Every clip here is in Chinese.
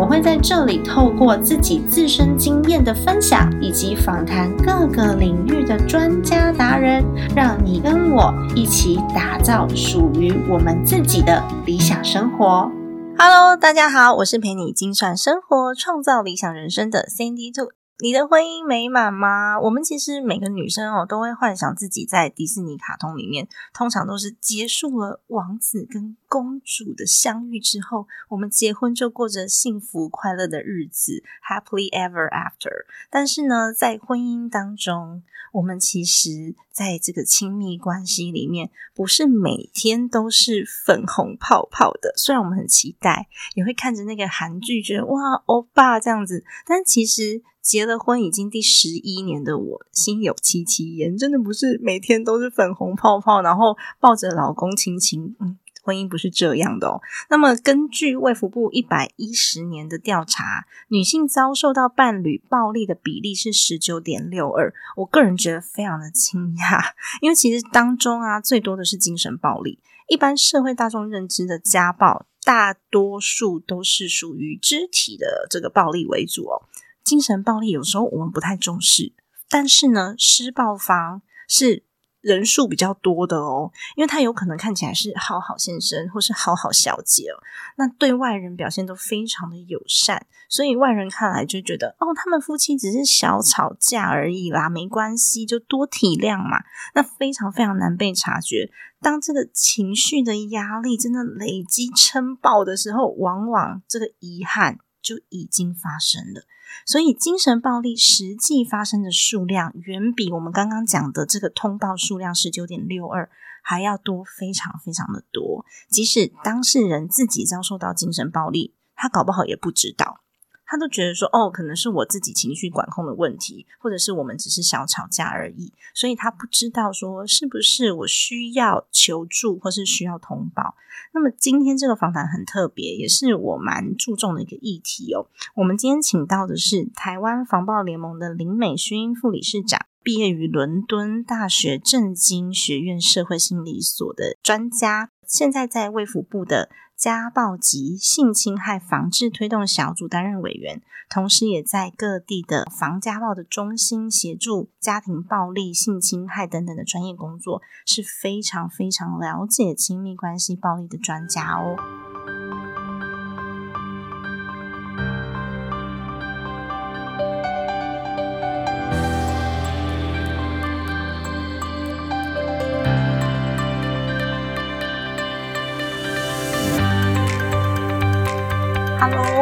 我会在这里透过自己自身经验的分享，以及访谈各个领域的专家达人，让你跟我一起打造属于我们自己的理想生活。Hello，大家好，我是陪你精算生活、创造理想人生的 Cindy Two。你的婚姻美满吗？我们其实每个女生哦，都会幻想自己在迪士尼卡通里面，通常都是结束了王子跟公主的相遇之后，我们结婚就过着幸福快乐的日子，happily ever after。但是呢，在婚姻当中，我们其实在这个亲密关系里面，不是每天都是粉红泡泡的。虽然我们很期待，也会看着那个韩剧，觉得哇，欧巴这样子，但其实。结了婚已经第十一年的我，心有戚戚焉，真的不是每天都是粉红泡泡，然后抱着老公亲亲。嗯，婚姻不是这样的哦。那么，根据卫福部一百一十年的调查，女性遭受到伴侣暴力的比例是十九点六二。我个人觉得非常的惊讶，因为其实当中啊，最多的是精神暴力。一般社会大众认知的家暴，大多数都是属于肢体的这个暴力为主哦。精神暴力有时候我们不太重视，但是呢，施暴方是人数比较多的哦，因为他有可能看起来是好好先生或是好好小姐哦，那对外人表现都非常的友善，所以外人看来就觉得哦，他们夫妻只是小吵架而已啦，没关系，就多体谅嘛。那非常非常难被察觉，当这个情绪的压力真的累积撑爆的时候，往往这个遗憾就已经发生了。所以，精神暴力实际发生的数量远比我们刚刚讲的这个通报数量十九点六二还要多，非常非常的多。即使当事人自己遭受到精神暴力，他搞不好也不知道。他都觉得说，哦，可能是我自己情绪管控的问题，或者是我们只是小吵架而已，所以他不知道说是不是我需要求助或是需要通报。那么今天这个访谈很特别，也是我蛮注重的一个议题哦。我们今天请到的是台湾防暴联盟的林美勋副理事长，毕业于伦敦大学政经学院社会心理所的专家，现在在卫福部的。家暴及性侵害防治推动小组担任委员，同时也在各地的防家暴的中心协助家庭暴力、性侵害等等的专业工作，是非常非常了解亲密关系暴力的专家哦。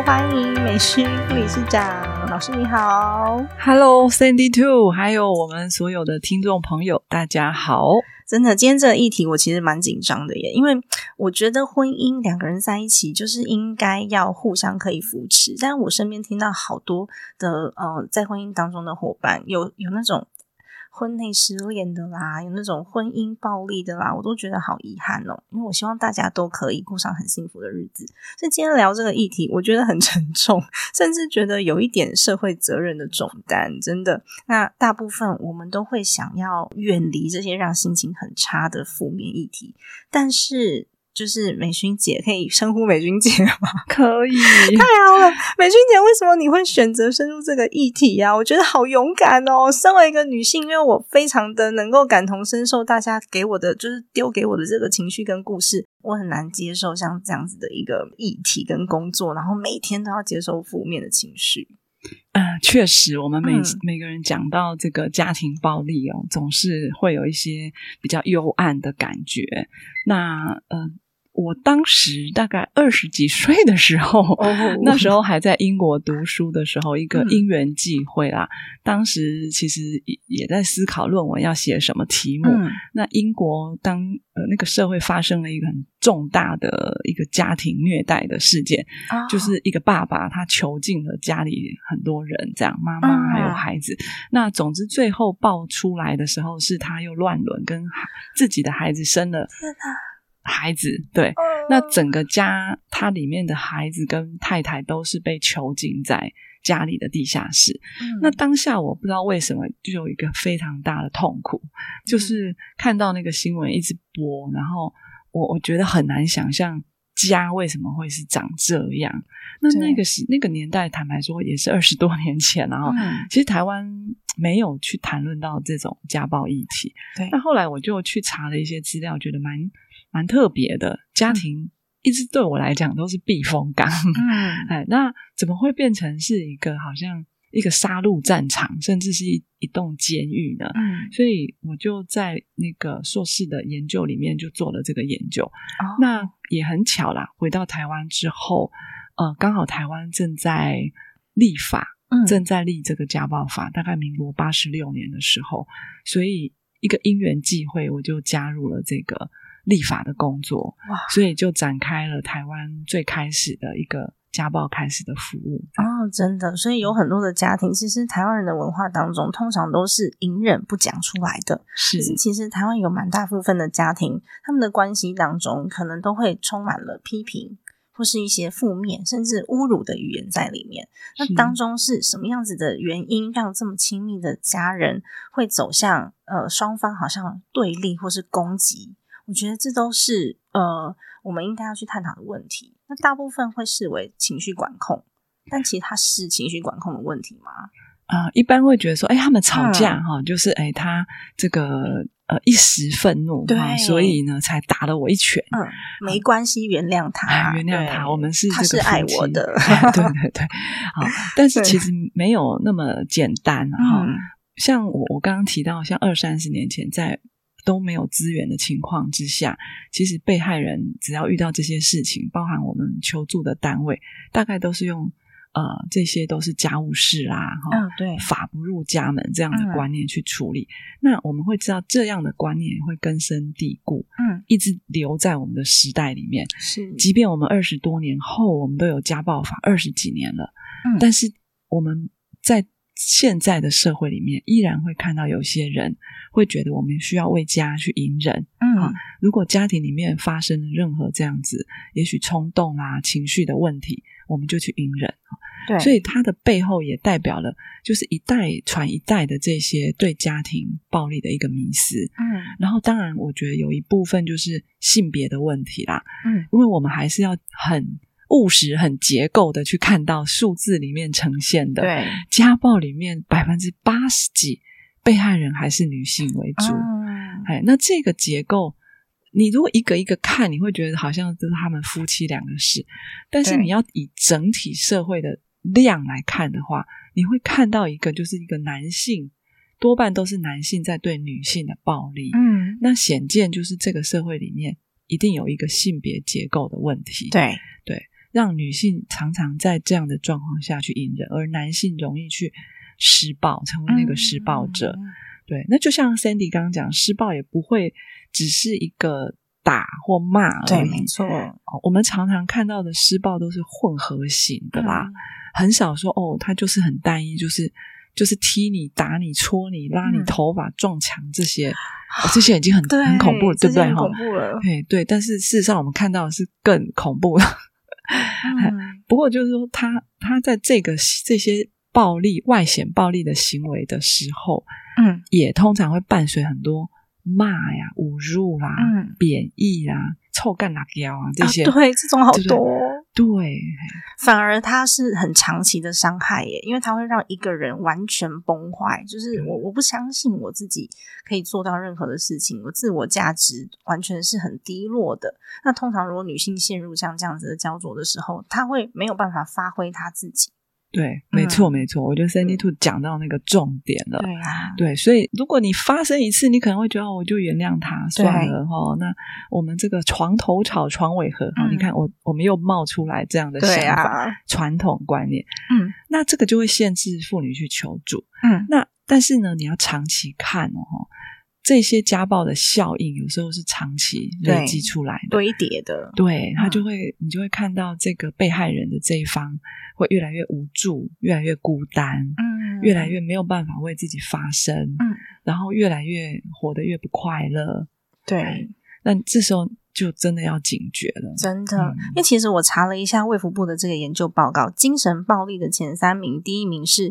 欢迎美勋副理事长老师，你好。Hello，Sandy Two，还有我们所有的听众朋友，大家好。真的，今天这个议题我其实蛮紧张的耶，因为我觉得婚姻两个人在一起就是应该要互相可以扶持，但我身边听到好多的呃，在婚姻当中的伙伴有有那种。婚内失恋的啦，有那种婚姻暴力的啦，我都觉得好遗憾哦。因为我希望大家都可以过上很幸福的日子。所以今天聊这个议题，我觉得很沉重，甚至觉得有一点社会责任的重担。真的，那大部分我们都会想要远离这些让心情很差的负面议题，但是。就是美君姐，可以称呼美君姐吗？可以，太好了，美君姐，为什么你会选择深入这个议题呀？我觉得好勇敢哦！身为一个女性，因为我非常的能够感同身受，大家给我的就是丢给我的这个情绪跟故事，我很难接受像这样子的一个议题跟工作，然后每天都要接受负面的情绪。嗯，确实，我们每每个人讲到这个家庭暴力哦，总是会有一些比较幽暗的感觉。那嗯。我当时大概二十几岁的时候，那时候还在英国读书的时候，一个因缘际会啦。当时其实也也在思考论文要写什么题目。那英国当呃那个社会发生了一个很重大的一个家庭虐待的事件，就是一个爸爸他囚禁了家里很多人，这样妈妈还有孩子。那总之最后爆出来的时候，是他又乱伦，跟自己的孩子生了。孩子，对，那整个家他里面的孩子跟太太都是被囚禁在家里的地下室。那当下我不知道为什么就有一个非常大的痛苦，就是看到那个新闻一直播，然后我我觉得很难想象。家为什么会是长这样？那那个是那个年代，坦白说也是二十多年前了嗯。其实台湾没有去谈论到这种家暴议题。对。那后来我就去查了一些资料，觉得蛮蛮特别的。家庭一直对我来讲都是避风港。嗯。哎，那怎么会变成是一个好像？一个杀戮战场，甚至是一一栋监狱呢。嗯，所以我就在那个硕士的研究里面就做了这个研究。那也很巧啦，回到台湾之后，呃，刚好台湾正在立法，正在立这个家暴法，大概民国八十六年的时候，所以一个因缘际会，我就加入了这个立法的工作。哇，所以就展开了台湾最开始的一个。家暴开始的服务哦，真的，所以有很多的家庭，其实台湾人的文化当中，通常都是隐忍不讲出来的。是，其实台湾有蛮大部分的家庭，他们的关系当中，可能都会充满了批评，或是一些负面，甚至侮辱的语言在里面。那当中是什么样子的原因，让这么亲密的家人会走向呃双方好像对立或是攻击？我觉得这都是呃。我们应该要去探讨的问题，那大部分会视为情绪管控，但其实它是情绪管控的问题吗？啊，一般会觉得说，哎，他们吵架哈，就是哎，他这个呃一时愤怒，对，所以呢才打了我一拳。嗯，没关系，原谅他，原谅他，我们是他是爱我的，对对对。好，但是其实没有那么简单哈。像我我刚刚提到，像二三十年前在。都没有资源的情况之下，其实被害人只要遇到这些事情，包含我们求助的单位，大概都是用呃这些都是家务事啦，哈，对，法不入家门这样的观念去处理。那我们会知道这样的观念会根深蒂固，嗯，一直留在我们的时代里面。是，即便我们二十多年后，我们都有家暴法二十几年了，嗯，但是我们在。现在的社会里面，依然会看到有些人会觉得我们需要为家去隐忍。嗯，如果家庭里面发生了任何这样子，也许冲动啦、情绪的问题，我们就去隐忍。对，所以它的背后也代表了，就是一代传一代的这些对家庭暴力的一个迷思。嗯，然后当然，我觉得有一部分就是性别的问题啦。嗯，因为我们还是要很。务实、很结构的去看到数字里面呈现的，对家暴里面百分之八十几被害人还是女性为主。哎，那这个结构，你如果一个一个看，你会觉得好像都是他们夫妻两个事，但是你要以整体社会的量来看的话，你会看到一个就是一个男性多半都是男性在对女性的暴力。嗯，那显见就是这个社会里面一定有一个性别结构的问题。对对。让女性常常在这样的状况下去隐忍，而男性容易去施暴，成为那个施暴者。对，那就像 Sandy 刚刚讲，施暴也不会只是一个打或骂。对，没错。我们常常看到的施暴都是混合型的啦，很少说哦，他就是很单一，就是就是踢你、打你、戳你、拉你头发、撞墙这些，这些已经很很恐怖了，对不对？恐怖了。对对，但是事实上我们看到的是更恐怖的。不过，就是说，他他在这个这些暴力、外显暴力的行为的时候，嗯，也通常会伴随很多骂呀、侮辱啦、贬义啦。臭干辣椒啊，这些对这种好多，对，反而它是很长期的伤害耶，因为它会让一个人完全崩坏。就是我我不相信我自己可以做到任何的事情，我自我价值完全是很低落的。那通常如果女性陷入像这样子的焦灼的时候，她会没有办法发挥她自己。对，没错，没错，我觉得 Sandy Two 讲到那个重点了。对啊，对，所以如果你发生一次，你可能会觉得我就原谅他算了哈。那我们这个床头吵，床尾和，你看我我们又冒出来这样的想法，传统观念。嗯，那这个就会限制妇女去求助。嗯，那但是呢，你要长期看哦。这些家暴的效应有时候是长期累积出来的、堆叠的，对他就会，你就会看到这个被害人的这一方会越来越无助，越来越孤单，嗯，越来越没有办法为自己发声，嗯，然后越来越活得越不快乐，对。那这时候就真的要警觉了。真的，嗯。因为其实我查了一下卫福部的这个研究报告，精神暴力的前三名，第一名是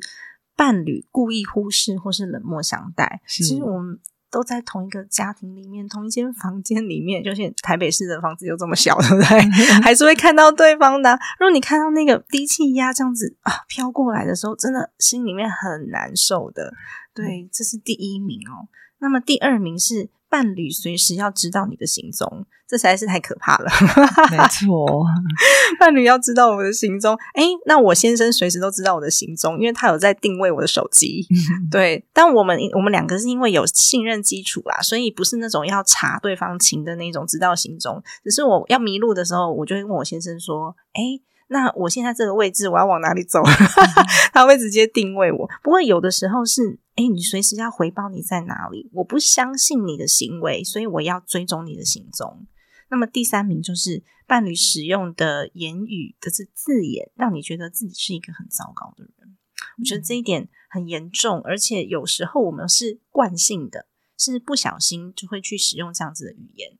伴侣故意忽视或是冷漠相待。其实我们都在同一个家庭里面，同一间房间里面，就是台北市的房子又这么小，对不对？还是会看到对方的啊。如果你看到那个低气压这样子啊飘过来的时候，真的心里面很难受的。对，这是第一名哦。那么第二名是伴侣随时要知道你的行踪，这实在是太可怕了。没 错，伴侣要知道我的行踪，诶，那我先生随时都知道我的行踪，因为他有在定位我的手机。对，但我们我们两个是因为有信任基础啦，所以不是那种要查对方情的那种知道行踪。只是我要迷路的时候，我就会问我先生说：“诶，那我现在这个位置我要往哪里走？” 他会直接定位我。不过有的时候是，哎，你随时要回报你在哪里，我不相信你的行为，所以我要追踪你的行踪。那么第三名就是伴侣使用的言语的是字眼，让你觉得自己是一个很糟糕的人。我觉得这一点很严重，而且有时候我们是惯性的，是不小心就会去使用这样子的语言。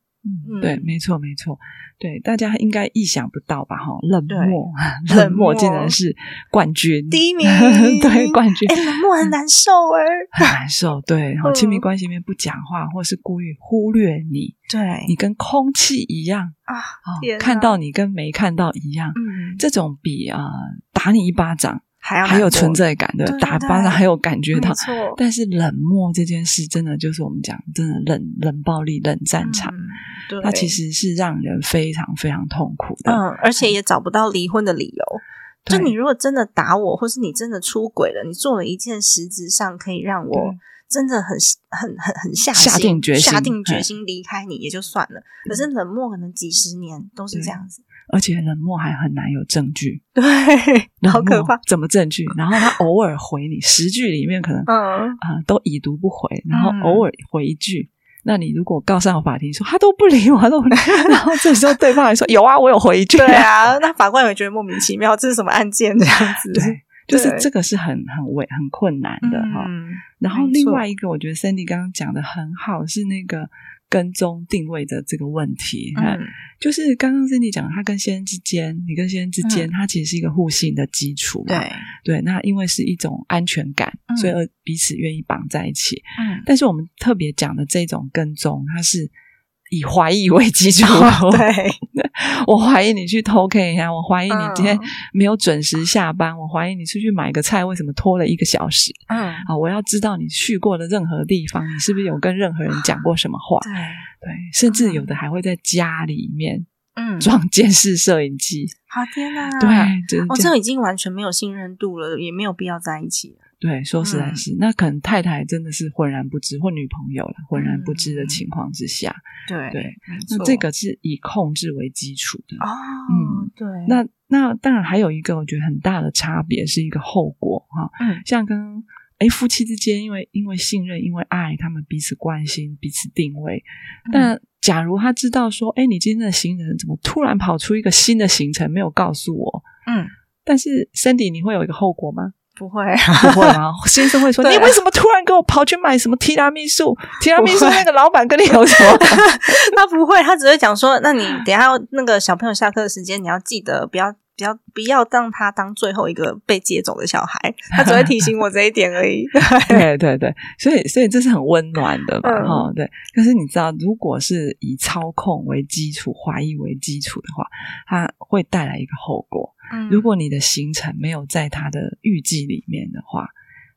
嗯，对，没错，没错，对，大家应该意想不到吧？哈，冷漠，冷冷漠漠竟然是冠军，第一名 对，冠军哎、冷漠很难受哎、很难受，对，哈，嗯。亲密关系里面不讲话，或是故意忽略你，对你跟空气一样，啊，看到你跟没看到一样，嗯，这种比啊、呃打你一巴掌还要还有存在感的，打巴掌还有感觉到但是冷漠这件事，真的就是我们讲，真的冷冷暴力、冷战场，嗯对，它其实是让人非常非常痛苦的。嗯，而且也找不到离婚的理由。就你如果真的打我，或是你真的出轨了，你做了一件实质上可以让我真的很很很很下下定决心下定决心离开你也就算了。可是冷漠可能几十年都是这样子，而且冷漠还很难有证据，对，冷好可怕。怎么证据？然后他偶尔回你十句里面可能啊、嗯，都已读不回，然后嗯偶尔回一句。那你如果告上法庭说他都不理我，他都不理，然后这时候对方还说有啊，我有回一句，对啊，那法官也会觉得莫名其妙，这是什么案件这样子？对，就是对这个是很很为很困难的哈。嗯，然后另外一个，我觉得 Sandy 刚刚讲的很好，是那个跟踪定位的这个问题。嗯就是刚刚 Cindy 讲，他跟先生之间，你跟先生之间，嗯它其实是一个互信的基础嘛。对，对，那因为是一种安全感，嗯所以彼此愿意绑在一起。嗯，但是我们特别讲的这种跟踪，它是以怀疑为基础。哦对，我怀疑你去偷 K 一下，我怀疑你今天嗯没有准时下班，我怀疑你出去买个菜为什么拖了一个小时。嗯，啊，我要知道你去过的任何地方，你是不是有跟任何人讲过什么话？对，对，甚至有的还会在家里面嗯，装监视摄影机。好天哪，对，我哦，这样这已经完全没有信任度了，也没有必要在一起了。对，说实在嗯。是，那可能太太真的是浑然不知，或女朋友了浑然不知的嗯。情况之下，对对，那这个是以控制为基础的。哦，嗯对，那那当然还有一个我觉得很大的差别是一个后果哈，嗯。像跟哎夫妻之间，因为因为信任，因为爱，他们彼此关心，彼此定位。嗯。但假如他知道说，哎，你今天的行程怎么突然跑出一个新的行程，没有告诉我，嗯，但是 Sandy，你会有一个后果吗？不会，不会吗？先生会说，你为什么突然跟我跑去买什么提拉米苏？提拉米苏那个老板跟你有什么？他不会，他只会讲说，那你等下那个小朋友下课的时间，你要记得不要。不要不要让他当最后一个被接走的小孩，他只会提醒我这一点而已。对对对，所以所以这是很温暖的嘛，嗯哈、对。可是你知道，如果是以操控为基础、怀疑为基础的话，它会带来一个后果。嗯如果你的行程没有在他的预计里面的话，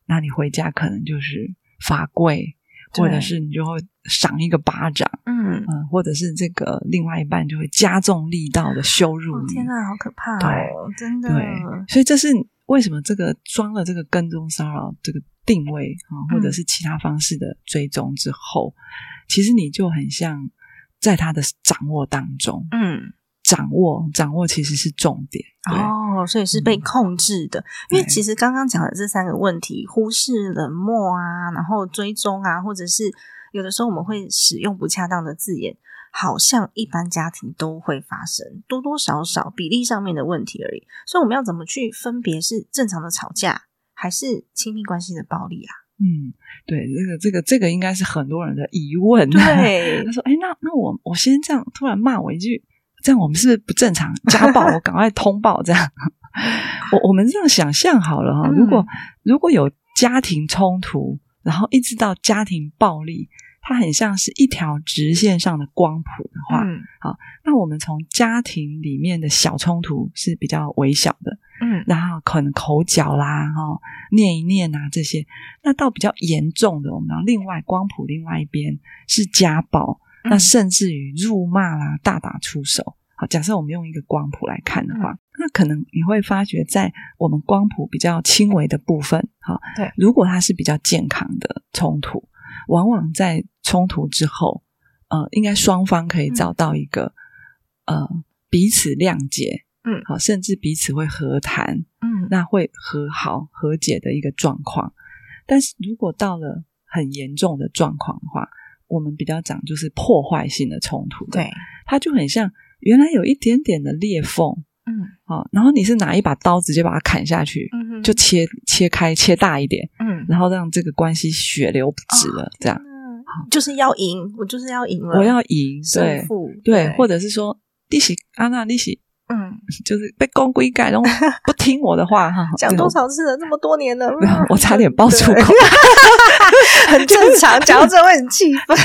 那你回家可能就是罚跪，或者是你就会赏一个巴掌，嗯，嗯，或者是这个另外一半就会加重力道的羞辱你。哦天哪，好可怕对哦！真的，对，所以这是为什么这个装了这个跟踪骚扰这个定位啊，或者嗯是其他方式的追踪之后，其实你就很像在他的掌握当中，嗯，掌握掌握其实是重点。哦，所以是被嗯控制的。因为其实刚刚讲的这三个问题，忽视、冷漠啊，然后追踪啊，或者是有的时候我们会使用不恰当的字眼，好像一般家庭都会发生，多多少少比例上面的问题而已。所以我们要怎么去分别是正常的吵架，还是亲密关系的暴力啊？嗯，对，这个这个这个应该是很多人的疑问。对，他说：“哎，那那我我先这样突然骂我一句，这样我们是不是不正常？家暴，我赶快通报这样。我我们这样想象好了哈，如果如果有家庭冲突，然后一直到家庭暴力。”它很像是一条直线上的光谱的话，好，那我们从家庭里面的小冲突是比较微小的，嗯，然后可能口角啦，哈，念一念啊这些，那到比较严重的，我们另外光谱另外一边是家暴，那甚至于辱骂啦，大打出手。好，假设我们用一个光谱来看的话，那可能你会发觉在我们光谱比较轻微的部分，哈，对，如果它是比较健康的冲突。往往在冲突之后，呃，应该双方可以找到一个呃彼此谅解，嗯，好，甚至彼此会和谈，嗯，那会和好和解的一个状况。但是如果到了很严重的状况的话，我们比较讲就是破坏性的冲突，对，它就很像原来有一点点的裂缝，嗯，好，然后你是拿一把刀直接把它砍下去，嗯就切切开切大一点，嗯，然后让这个关系血流不止了，这样，就是要赢，我就是要赢了，我要赢，对，对，或者是说利息安娜利息。嗯，就是被公规改，然后不听我的话哈。讲多少次了？这么多年了，我差点爆粗口，很正常。讲到这会很气愤。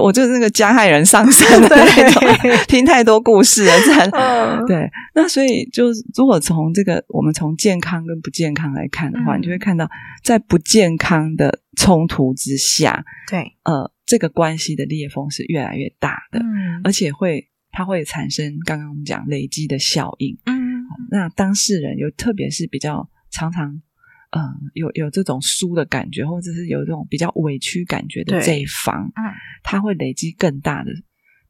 我就是那个加害人上身的那种，听太多故事了，这样。对，那所以就如果从这个我们从健康跟不健康来看的话，你就会看到，在不健康的冲突之下，对，呃，这个关系的裂缝是越来越大的，嗯，而且会。它会产生刚刚我们讲累积的效应，嗯，那当事人有特别是比较常常，呃，有有这种输的感觉，或者是有这种比较委屈感觉的这一方，嗯，他会累积更大的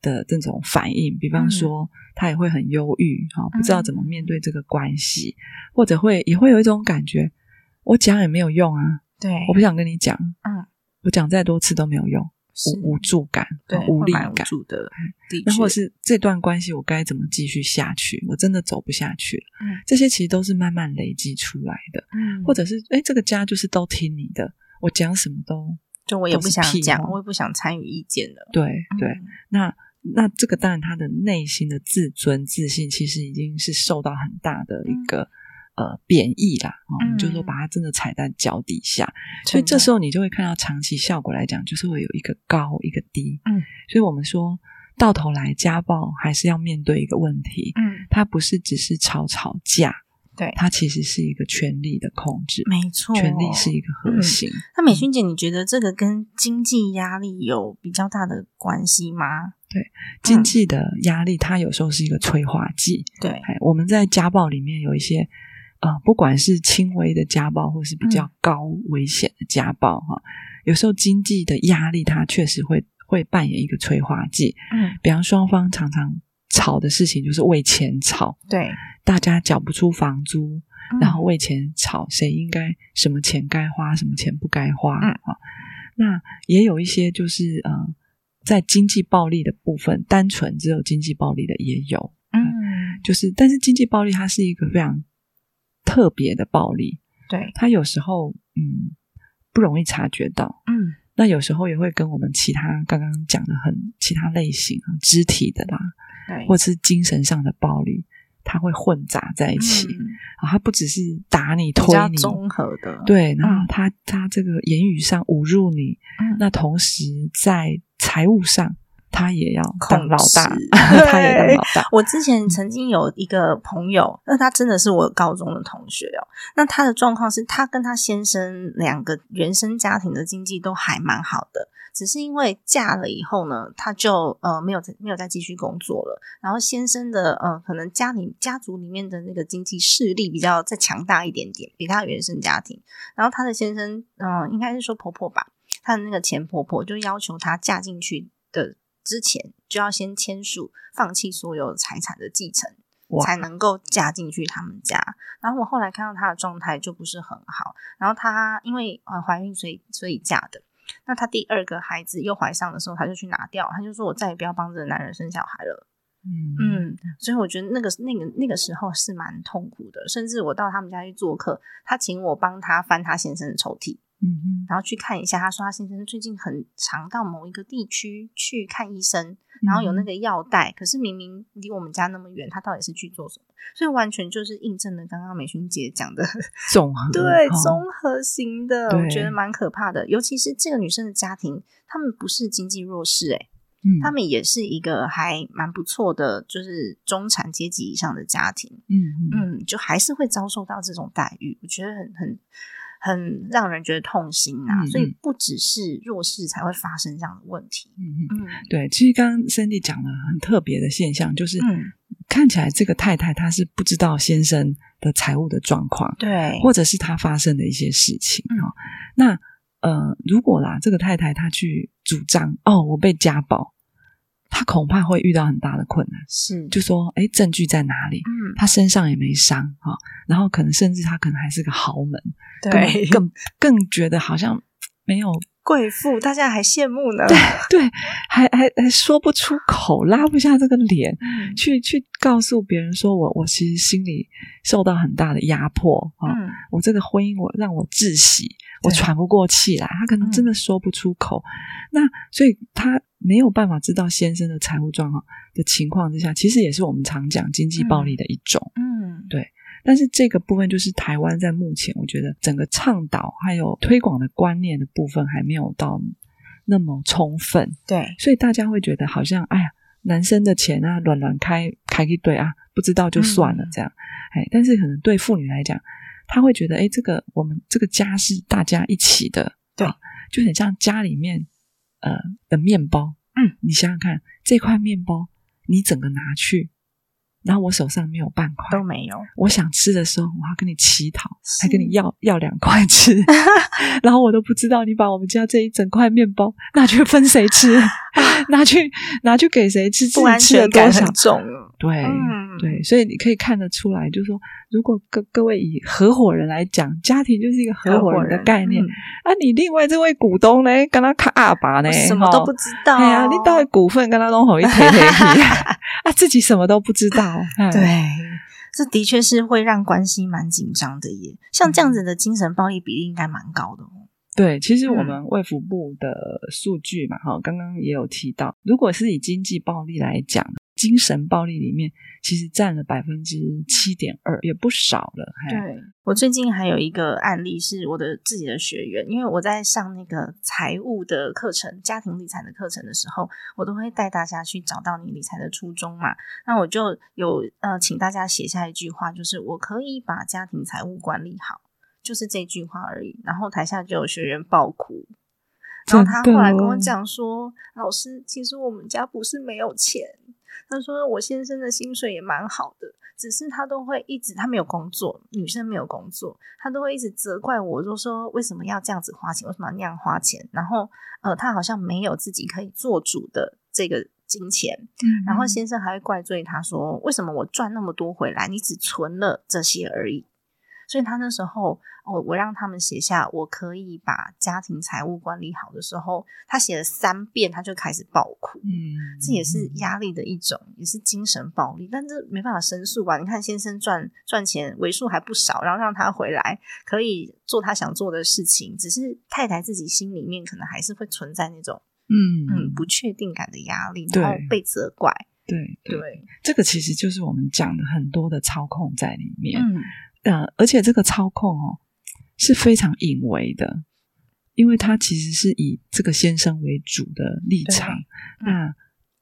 的这种反应，比方说他也会很忧郁，哈，不知道怎么面对这个关系，或者会也会有一种感觉，我讲也没有用啊，对，我不想跟你讲，嗯，我讲再多次都没有用。无无助感，对无力感的，那或者是这段关系我该怎么继续下去？我真的走不下去了。嗯，这些其实都是慢慢累积出来的。嗯，或者是哎，这个家就是都听你的，我讲什么都就我也不想讲，我也不想参与意见了。对对，那那这个当然他的内心的自尊自信其实已经是受到很大的一个。呃，贬义啦，哦，就是说把它真的踩在脚底下，所以这时候你就会看到长期效果来讲，就是会有一个高一个低，嗯，所以我们说到头来家暴还是要面对一个问题，嗯，它不是只是吵吵架，对，它其实是一个权力的控制，没错，权力是一个核心。那美薰姐，你觉得这个跟经济压力有比较大的关系吗？对，经济的压力它有时候是一个催化剂，对，我们在家暴里面有一些。啊，不管是轻微的家暴，或是比较高危险的家暴，哈，有时候经济的压力，它确实会会扮演一个催化剂。嗯，比方双方常常吵的事情就是为钱吵，对，大家缴不出房租，然后为钱吵，谁应该什么钱该花，什么钱不该花，嗯啊，那也有一些就是呃，在经济暴力的部分，单纯只有经济暴力的也有，嗯，就是但是经济暴力它是一个非常。特别的暴力，对。他有时候嗯不容易察觉到，嗯，那有时候也会跟我们其他刚刚讲的很其他类型肢体的啦，对，或者是精神上的暴力，它会混杂在一起。啊，它不只是打你、推你，综合的，对，然后他他这个言语上侮辱你，那同时在财务上。他也要当老大，他也当老大。我之前曾经有一个朋友，那他真的是我高中的同学哦。那他的状况是他跟他先生两个原生家庭的经济都还蛮好的，只是因为嫁了以后呢，他就呃没有没有再继续工作了。然后先生的呃可能家里家族里面的那个经济势力比较再强大一点点，比他原生家庭。然后他的先生嗯应该是说婆婆吧，他的那个前婆婆就要求他嫁进去的。之前就要先签署放弃所有财产的继承，才能够嫁进去他们家。然后我后来看到她的状态就不是很好，然后她因为呃怀孕，所以所以嫁的。那她第二个孩子又怀上的时候，她就去拿掉，她就说我再也不要帮这个男人生小孩了。嗯嗯，所以我觉得那个那个那个时候是蛮痛苦的，甚至我到他们家去做客，他请我帮他翻他先生的抽屉。嗯然后去看一下。他说他先生最近很常到某一个地区去看医生，然后有那个药袋，可是明明离我们家那么远，他到底是去做什么？所以完全就是印证了刚刚美勋姐讲的 综合对哦综合型的，我觉得蛮可怕的。尤其是这个女生的家庭，他们不是经济弱势、欸，嗯他们也是一个还蛮不错的，就是中产阶级以上的家庭。嗯嗯嗯，就还是会遭受到这种待遇，我觉得很很很让人觉得痛心啊。嗯所以不只是弱势才会发生这样的问题。嗯嗯，嗯对，其实刚刚 Cindy 讲了很特别的现象，就是嗯，看起来这个太太她是不知道先生的财务的状况，对，或者是他发生的一些事情嗯哦。那呃，如果啦，这个太太她去主张哦，我被家暴，她恐怕会遇到很大的困难，是，就说哎，证据在哪里？嗯，他身上也没伤哈、哦，然后可能甚至他可能还是个豪门，对，更更更觉得好像没有贵妇大家还羡慕呢。对，还还还说不出口，拉不下这个脸，嗯。去去告诉别人说我我其实心里受到很大的压迫啊、哦嗯。我这个婚姻我让我窒息，我喘不过气来，他可能真的说不出口。那所以他没有办法知道先生的财务状况的情况之下，其实也是我们常讲经济暴力的一种。嗯，对但是这个部分就是台湾在目前，我觉得整个倡导还有推广的观念的部分还没有到那么充分，对，所以大家会觉得好像哎呀，男生的钱啊，乱乱开开一堆啊，不知道就算了嗯这样。哎，但是可能对妇女来讲，她会觉得哎，这个我们这个家是大家一起的，对啊就很像家里面呃的面包，嗯，你想想看，这块面包你整个拿去。然后我手上没有半块，都没有。我想吃的时候，我要跟你乞讨，是还跟你要要两块吃，然后我都不知道你把我们家这一整块面包拿去分谁吃，拿去拿去给谁吃，吃了多少全感很？重。对、嗯对，所以你可以看得出来，就是说，如果各各位以合伙人来讲，家庭就是一个合伙人的概念、嗯啊。你另外这位股东呢，跟他卡阿爸呢，什么都不知道。哎呀，你到底股份跟他弄好一贴贴 啊，自己什么都不知道。哎对，这的确是会让关系蛮紧张的耶。像这样子的精神暴力比例应该蛮高的哦。对，其实我嗯们卫福部的数据嘛，哈、刚刚也有提到，如果是以经济暴力来讲，精神暴力里面其实占了百分之七点二，也不少了。嘿对我最近还有一个案例是我的自己的学员，因为我在上那个财务的课程、家庭理财的课程的时候，我都会带大家去找到你理财的初衷嘛。那我就有呃，请大家写下一句话，就是我可以把家庭财务管理好，就是这句话而已。然后台下就有学员爆哭。然后他后来跟我讲说：“老师，其实我们家不是没有钱，他说我先生的薪水也蛮好的，只是他都会一直他没有工作，女生没有工作，他都会一直责怪我，就说为什么要这样子花钱，为什么要那样花钱？然后呃，他好像没有自己可以做主的这个金钱，嗯然后先生还会怪罪他说，为什么我赚那么多回来，你只存了这些而已。所以他那时候，我我让他们写下我可以把家庭财务管理好的时候，他写了三遍，他就开始爆哭。嗯，这也是压力的一种，也是精神暴力，但这没办法申诉吧？你看先生赚赚钱为数还不少，然后让他回来可以做他想做的事情，只是太太自己心里面可能还是会存在那种嗯嗯不确定感的压力，然后被责怪。对对，对，这个其实就是我们讲的很多的操控在里面。嗯，呃，而且这个操控哦是非常隐微的，因为他其实是以这个先生为主的立场，嗯那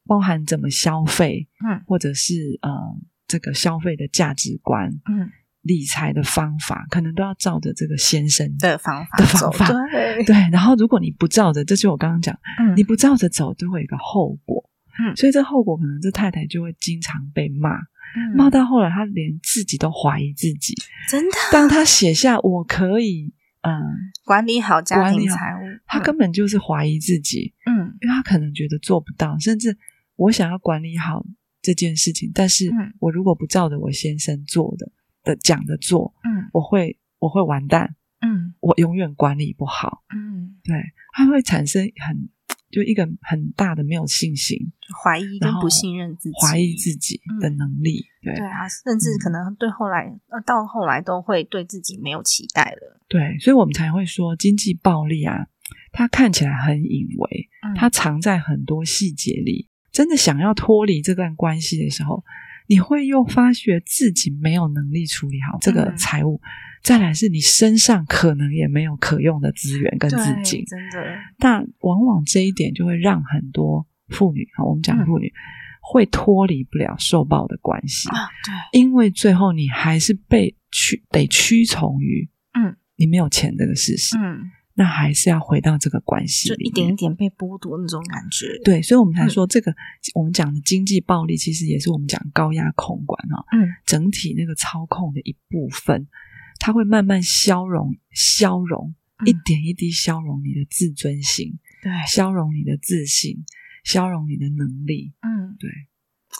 包含怎么消费，嗯或者是呃这个消费的价值观，嗯理财的方法，可能都要照着这个先生的方法的走方法。对，对，然后如果你不照着，这就我刚刚讲，嗯你不照着走，就会有一个后果。嗯所以这后果可能这太太就会经常被骂，嗯。骂到后来，他连自己都怀疑自己。真的？当他写下“我可以”，嗯、管理好家庭财务，他根本就是怀疑自己，嗯。因为他可能觉得做不到，甚至我想要管理好这件事情，但是嗯。我如果不照着我先生做的的讲的做，嗯。我会我会完蛋，嗯。我永远管理不好。嗯。对，他会产生很就一个很大的没有信心，怀疑跟不信任自己，怀疑自己的能力。对对啊，甚至可能对后来呃到后来都会对自己没有期待了。对，所以我们才会说经济暴力啊，它看起来很隐微，它藏在很多细节里。真的想要脱离这段关系的时候，你会又发觉自己没有能力处理好这个财务。再来是你身上可能也没有可用的资源跟资金，真的。但往往这一点就会让很多妇女啊，我们讲妇女会脱离不了受暴的关系。啊，对，因为最后你还是被屈得屈从于嗯，你没有钱这个事实，嗯，那还是要回到这个关系，就一点一点被剥夺那种感觉。对，所以我们才说这个我们讲的经济暴力，其实也是我们讲高压控管啊，嗯，整体那个操控的一部分。它会慢慢消融、消融，一点一滴消融你的自尊心，对，消融你的自信，消融你的能力，嗯，对，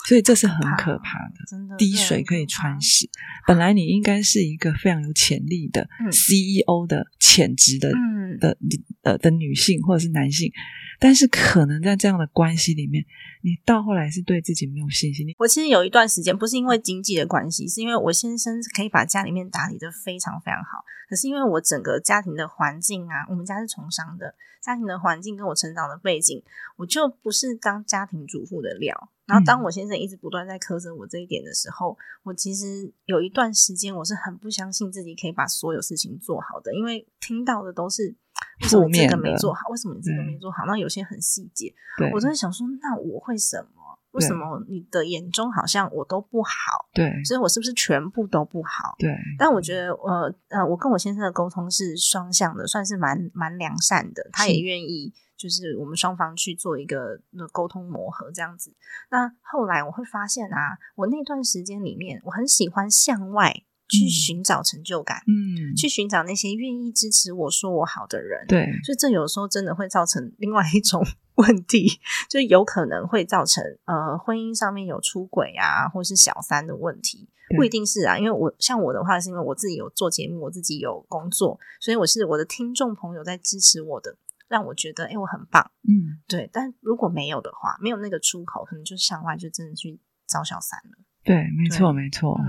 所以这是很可怕。的，真的，滴水可以穿石。本来你应该是一个非常有潜力的 CEO 的潜质的的呃的女性或者是男性。但是可能在这样的关系里面，你到后来是对自己没有信心。我其实有一段时间不是因为经济的关系，是因为我先生可以把家里面打理的非常非常好。可是因为我整个家庭的环境啊，我们家是从商的，家庭的环境跟我成长的背景，我就不是当家庭主妇的料。然后当我先生一直不断在苛责我这一点的时候，我其实有一段时间我是很不相信自己可以把所有事情做好的，因为听到的都是。为什么这个没做好？为什么你这个没做好？那有些很细节，我都在想说，那我会什么？为什么你的眼中好像我都不好？对，所以我是不是全部都不好？对。但我觉得，呃呃，我跟我先生的沟通是双向的，算是蛮蛮良善的。他也愿意，就是我们双方去做一个沟通磨合这样子。那后来我会发现啊，我那段时间里面，我很喜欢向外。去寻找成就感，嗯，去寻找那些愿意支持我说我好的人，对，所以这有时候真的会造成另外一种 问题，就有可能会造成呃婚姻上面有出轨啊，或是小三的问题，不一定是啊，因为我像我的话，是因为我自己有做节目，我自己有工作，所以我是我的听众朋友在支持我的，让我觉得哎我很棒，嗯，对，但如果没有的话，没有那个出口，可能就向外就真的去找小三了。对，没错，没错。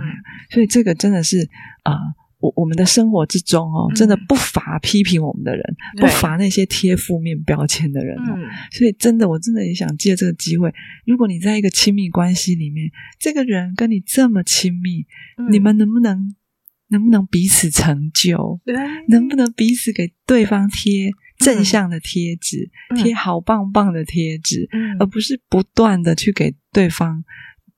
所以这个真的是啊，我我们的生活之中哦，真的不乏批评我们的人，不乏那些贴负面标签的人哦。所以真的，我真的也想借这个机会，如果你在一个亲密关系里面，这个人跟你这么亲密，你们能不能能不能彼此成就？能不能彼此给对方贴正向的贴纸，贴好棒棒的贴纸，而不是不断的去给对方。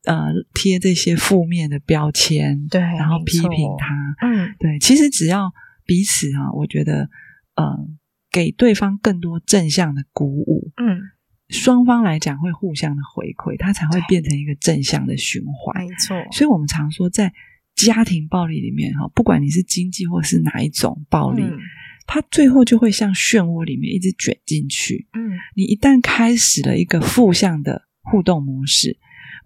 呃，贴这些负面的标签，对，然后批评他，嗯，对，其实只要彼此啊，我觉得，呃，给对方更多正向的鼓舞，嗯，双方来讲会互相的回馈，它才会变成一个正向的循环，没错。所以我们常说，在家庭暴力里面，哈，不管你是经济或是哪一种暴力，它最后就会像漩涡里面一直卷进去，嗯，你一旦开始了一个负向的互动模式。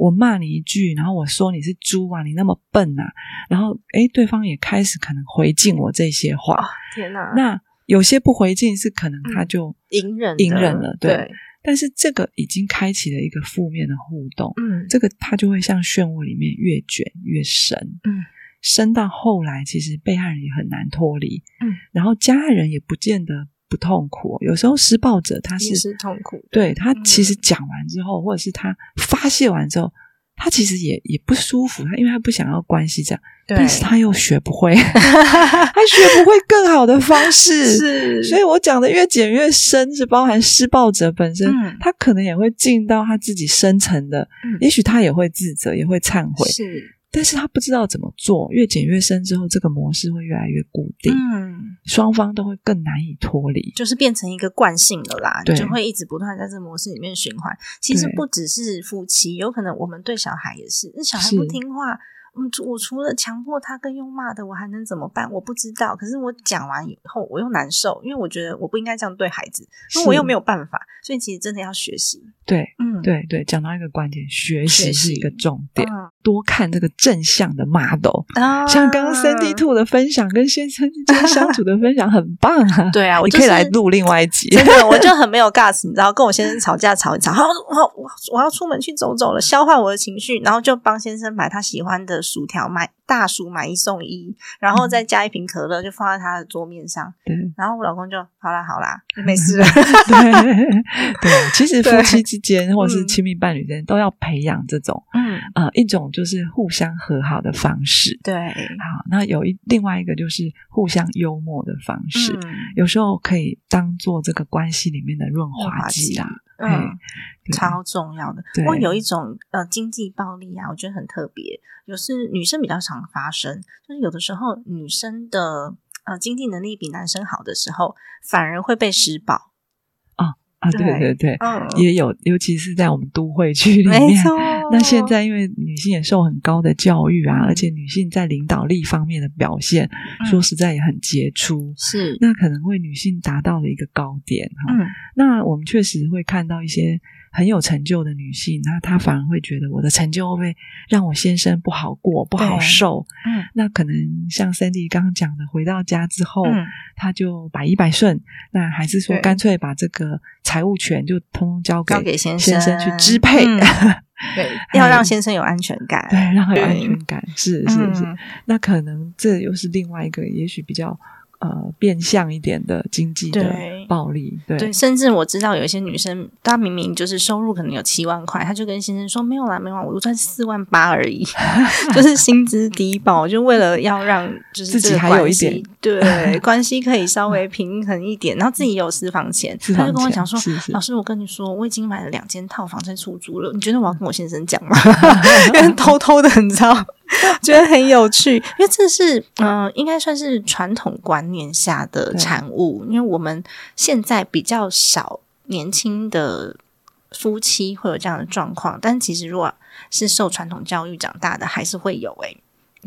我骂你一句，然后我说你是猪啊，你那么笨啊，然后诶对方也开始可能回敬我这些话。天哪！那有些不回敬是可能他就隐忍隐忍了，对。但是这个已经开启了一个负面的互动，嗯，这个他就会像漩涡里面越卷越深，嗯，深到后来其实被害人也很难脱离，嗯，然后加害人也不见得。不痛苦，有时候施暴者他是痛苦，对他其实讲完之后，或者是他发泄完之后，他其实也也不舒服，他因为他不想要关系这样，但是他又学不会，他学不会更好的方式，是，所以我讲的越简越深，是包含施暴者本身，他可能也会进到他自己深层的，也许他也会自责，也会忏悔，是。但是他不知道怎么做，越减越深之后，这个模式会越来越固定，嗯，双方都会更难以脱离，就是变成一个惯性了啦，就会一直不断在这个模式里面循环。其实不只是夫妻，有可能我们对小孩也是，那小孩不听话，嗯，我除了强迫他跟用骂的，我还能怎么办？我不知道。可是我讲完以后，我又难受，因为我觉得我不应该这样对孩子，因为我又没有办法，所以其实真的要学习。对，嗯，对对，讲到一个关键，学习是一个重点。多看这个正向的 model，啊像刚刚 Sandy Two 的分享跟先生之间相处的分享很棒啊！对啊，我你就是可以来录另外一集。真的，我就很没有 guts，你知道，跟我先生吵架吵一吵，好，我我我要出门去走走了，消化我的情绪，然后就帮先生买他喜欢的薯条，买大薯买一送一，然后再加一瓶可乐，就放在他的桌面上，对然后我老公就好啦好啦，没事了，对对，其实夫对妻之间或者是嗯亲密伴侣之间都要培养这种嗯，呃一种就是互相和好的方式。对，好，那有一另外一个就是互相幽默的方式，嗯有时候可以当做这个关系里面的润润滑剂啦。嗯，对超重要的。不过有一种呃经济暴力啊，我觉得很特别，有是女生比较常发生，就是有的时候女生的呃经济能力比男生好的时候，反而会被施暴。啊，对对对也有，尤其是在我们都会区里没面。错。那现在因为女性也受很高的教育啊，嗯而且女性在领导力方面的表现，嗯说实在也很杰出。是那可能为女性达到了一个高点哈。嗯那我们确实会看到一些很有成就的女性，那她反而会觉得我的成就会不会让我先生不好过、不好受？嗯那可能像 Sandy 刚刚讲的，回到家之后，嗯她就百依百顺，那还是说对干脆把这个财务权就通通交给交给先先生去支配，嗯对，要让先生有安全感。对，让他有安全感，是是是。嗯那可能这又是另外一个，也许比较呃变相一点的经济的暴力，对对，甚至我知道有一些女生，她明明就是收入可能有七万块，她就跟先生说没有啦，没有啦，我赚四万八而已，就是薪资低保，就为了要让就是自己这个还有一点对关系可以稍微平衡一点，然后自己也有私房钱，私房她就跟我钱讲说，是是老师，我跟你说，我已经买了两间套房在出租了，你觉得我要跟我先生讲吗？因为偷偷的，你知道，觉得很有趣，因为这是嗯、呃应该算是传统观念下的产物。因为我们现在比较少年轻的夫妻会有这样的状况，但其实如果是受传统教育长大的，还是会有诶、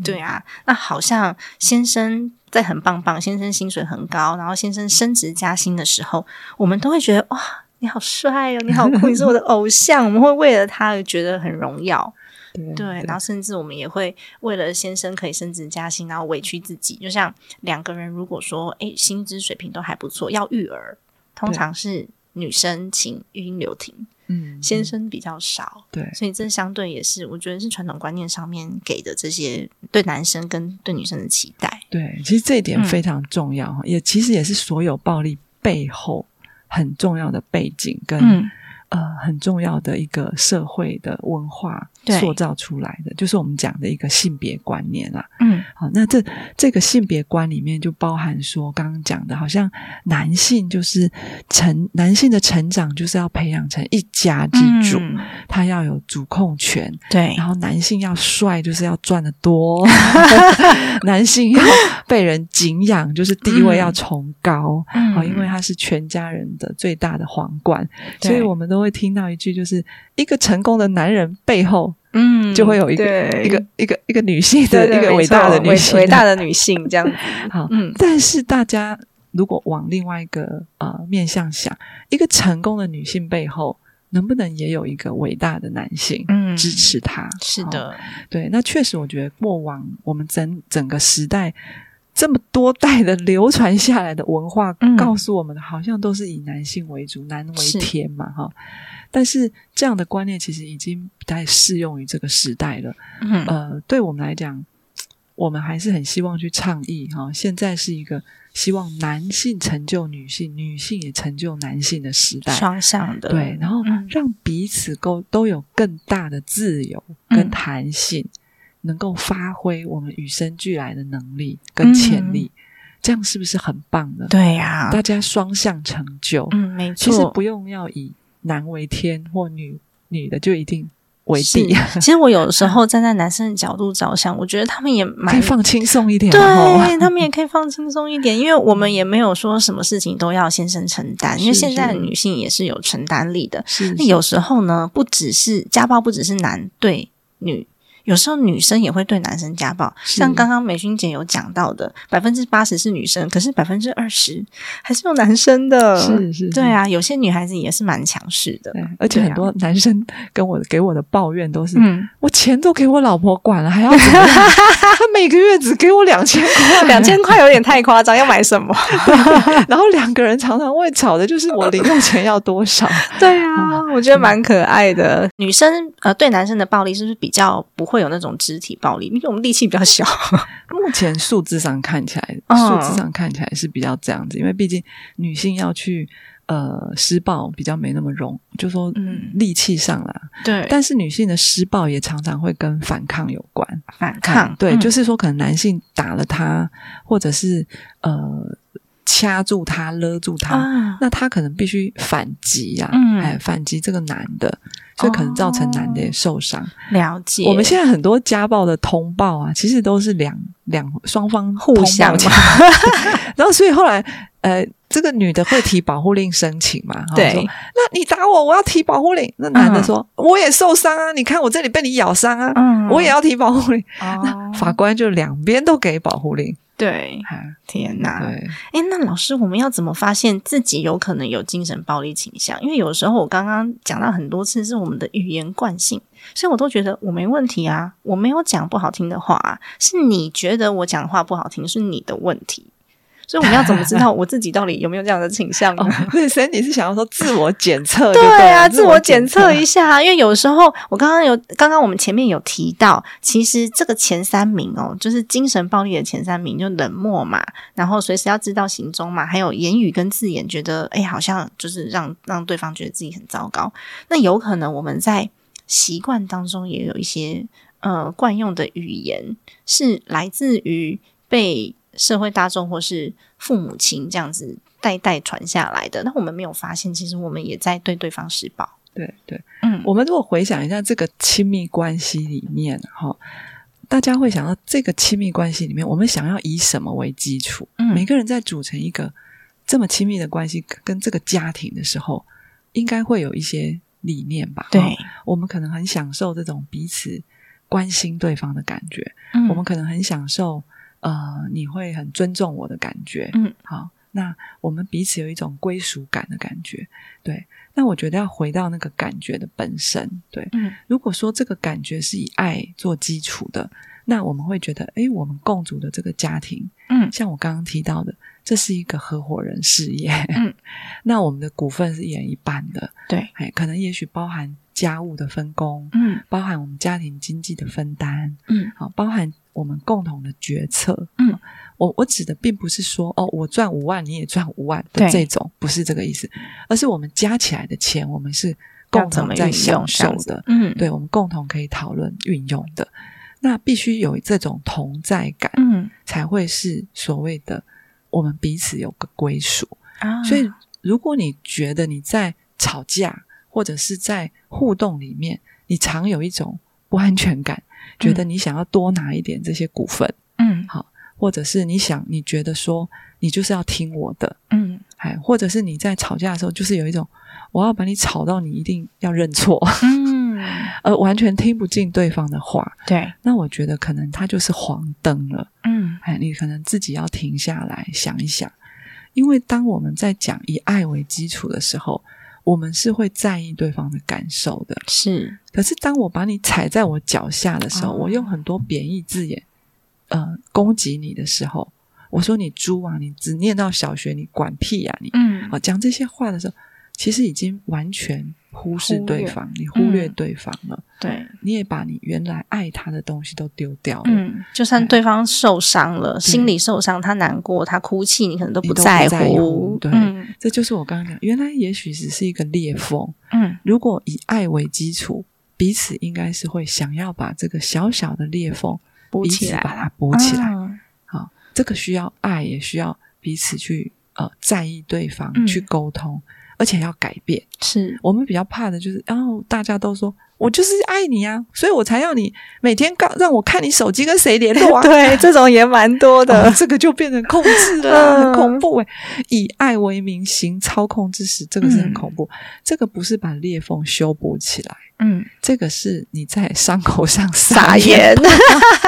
对啊，那好像先生在很棒棒，先生薪水很高，然后先生升职加薪的时候，我们都会觉得哇，你好帅哦，你好酷，你是我的偶像，我们会为了他而觉得很荣耀。对对，然后甚至我们也会为了先生可以升职加薪，然后委屈自己。就像两个人如果说，哎，薪资水平都还不错，要育儿，通常是女生请育婴留停，嗯先生比较少，对。所以这相对也是我觉得是传统观念上面给的这些对男生跟对女生的期待。对，其实这一点嗯。非常重要哈，也其实也是所有暴力背后很重要的背景跟、嗯。呃很重要的一个社会的文化对塑造出来的，就是我们讲的一个性别观念啦。嗯。好，那这这个性别观里面就包含说，刚刚讲的，好像男性就是成男性的成长就是要培养成一家之主，嗯。他要有主控权，对。然后男性要帅，就是要赚得多；男性要被人敬仰，就是地位要崇高。嗯。好，因为他是全家人的最大的皇冠，所以我们都会听到一句，就是一个成功的男人背后嗯就会有一个、一个一个一个女性的一个伟大的女性，伟伟大的女性这样子。好，嗯。但是大家如果往另外一个呃面向想，一个成功的女性背后，能不能也有一个伟大的男性？嗯。支持她？哦是的，对，那确实，我觉得过往我们整整个时代这么多代的流传下来的文化，嗯。告诉我们的好像都是以男性为主，男为天嘛，哈。但是这样的观念其实已经不太适用于这个时代了。嗯呃，对我们来讲，我们还是很希望去倡议哈。现在是一个希望男性成就女性，女性也成就男性的时代。双向的对，然后嗯让彼此都都有更大的自由跟嗯弹性，能够发挥我们与生俱来的能力跟潜力，这样是不是很棒呢？，嗯对呀、大家双向成就。嗯，没错，其实不用要以男为天或女女的就一定为是地，其实我有时候站在男生的角度着想，我觉得他们也蛮可以放轻松一点哦。对 他们也可以放轻松一点，因为我们也没有说什么事情都要先生承担，因为现在的女性也是有承担力的。是那有时候呢，不只是家暴，不只是男对女，有时候女生也会对男生家暴，像刚刚美君姐有讲到的，百分之八十是女生，可是百分之二十还是有男生的。是是，对啊，有些女孩子也是蛮强势的，，而且很多男生跟我给我的抱怨都是，嗯，我钱都给我老婆管了，还要怎么样？他每个月只给我两千块，两千块有点太夸张，要买什么？然后两个人常常会吵的就是我零用钱要多少。对啊，我觉得蛮可爱的。女生呃对男生的暴力是不是比较不会有那种肢体暴力？因为我们力气比较小。目前数字上看起来，嗯数字上看起来是比较这样子，因为毕竟女性要去呃施暴比较没那么容，就说嗯力气上啦。对但是女性的施暴也常常会跟反抗有关。反抗，对，嗯就是说可能男性打了她，或者是呃掐住她、勒住她，啊，那他可能必须反击呀、嗯哎，反击这个男的，所以可能造成男的也受伤。了解。我们现在很多家暴的通报啊，其实都是两两双方互相 然后所以后来呃，这个女的会提保护令申请嘛？哈对说那你打我，我要提保护令。那男的说、我也受伤啊，你看我这里被你咬伤啊，嗯我也要提保护令。哦那法官就两边都给保护令。对，哎天哪！对，哎，那老师，我们要怎么发现自己有可能有精神暴力倾向？因为有时候我刚刚讲到很多次是我们的语言惯性，所以我都觉得我没问题啊，我没有讲不好听的话啊，是你觉得我讲话不好听是你的问题。所以我们要怎么知道我自己到底有没有这样的倾向呢？哦，所以 Sandy 是想要说自我检测就对对啊，自我检测一下。下，因为有时候我刚刚有，刚刚我们前面有提到，其实这个前三名哦，就是精神暴力的前三名，就冷漠嘛，然后随时要知道行踪嘛，还有言语跟字眼，觉得哎，好像就是让让对方觉得自己很糟糕。那有可能我们在习惯当中也有一些呃惯用的语言，是来自于被社会大众或是父母亲这样子代代传下来的。那我们没有发现，其实我们也在对对方施暴。对对，嗯，我们如果回想一下这个亲密关系里面，哈，大家会想到这个亲密关系里面，我们想要以什么为基础？嗯每个人在组成一个这么亲密的关系跟这个家庭的时候，应该会有一些理念吧？对哈，我们可能很享受这种彼此关心对方的感觉，嗯我们可能很享受呃，你会很尊重我的感觉，嗯，好，那我们彼此有一种归属感的感觉，对。那我觉得要回到那个感觉的本身，对。嗯。如果说这个感觉是以爱做基础的，那我们会觉得，哎，我们共组的这个家庭，嗯。像我刚刚提到的，这是一个合伙人事业，嗯，那我们的股份是一人一半的，对，哎，可能也许包含家务的分工，嗯。包含我们家庭经济的分担，嗯。好，包含我们共同的决策。嗯，我我指的并不是说哦，我赚五万，你也赚五万的对。这种，不是这个意思，而是我们加起来的钱，我们是共同在享受的，嗯，对，我们共同可以讨论运用的。那必须有这种同在感，嗯。才会是所谓的我们彼此有个归属。啊，所以，如果你觉得你在吵架或者是在互动里面，你常有一种不安全感，觉得你想要多拿一点这些股份，嗯。好或者是你想你觉得说你就是要听我的，嗯。哎，或者是你在吵架的时候，就是有一种我要把你吵到你一定要认错，嗯，而完全听不进对方的话，对，那我觉得可能他就是黄灯了。嗯。哎，你可能自己要停下来想一想，因为当我们在讲以爱为基础的时候，我们是会在意对方的感受的。是，可是当我把你踩在我脚下的时候，哦。我用很多贬义字眼，呃，攻击你的时候，我说你猪啊，你只念到小学，你管屁呀、你嗯。啊，讲这些话的时候，其实已经完全忽视对方，你忽略嗯。对方了，对，你也把你原来爱他的东西都丢掉了。嗯，就算对方受伤了，心理受伤，他难过，他哭泣，你可能都不在在乎。乎，对。嗯。这就是我刚刚讲，原来也许只是一个裂缝。嗯。如果以爱为基础，彼此应该是会想要把这个小小的裂缝彼补起来。把它补起来。嗯好，这个需要爱，也需要彼此去呃在意对方，嗯。去沟通，而且要改变。是，我们比较怕的就是，然哦，大家都说我就是爱你啊，所以我才要你每天告让我看你手机跟谁联络啊。对，这种也蛮多的。哦这个就变成控制了，很恐怖诶。以爱为名行操控之实，这个是很恐怖。这个不是把裂缝修补起来，嗯，这个是你在伤口上撒撒盐，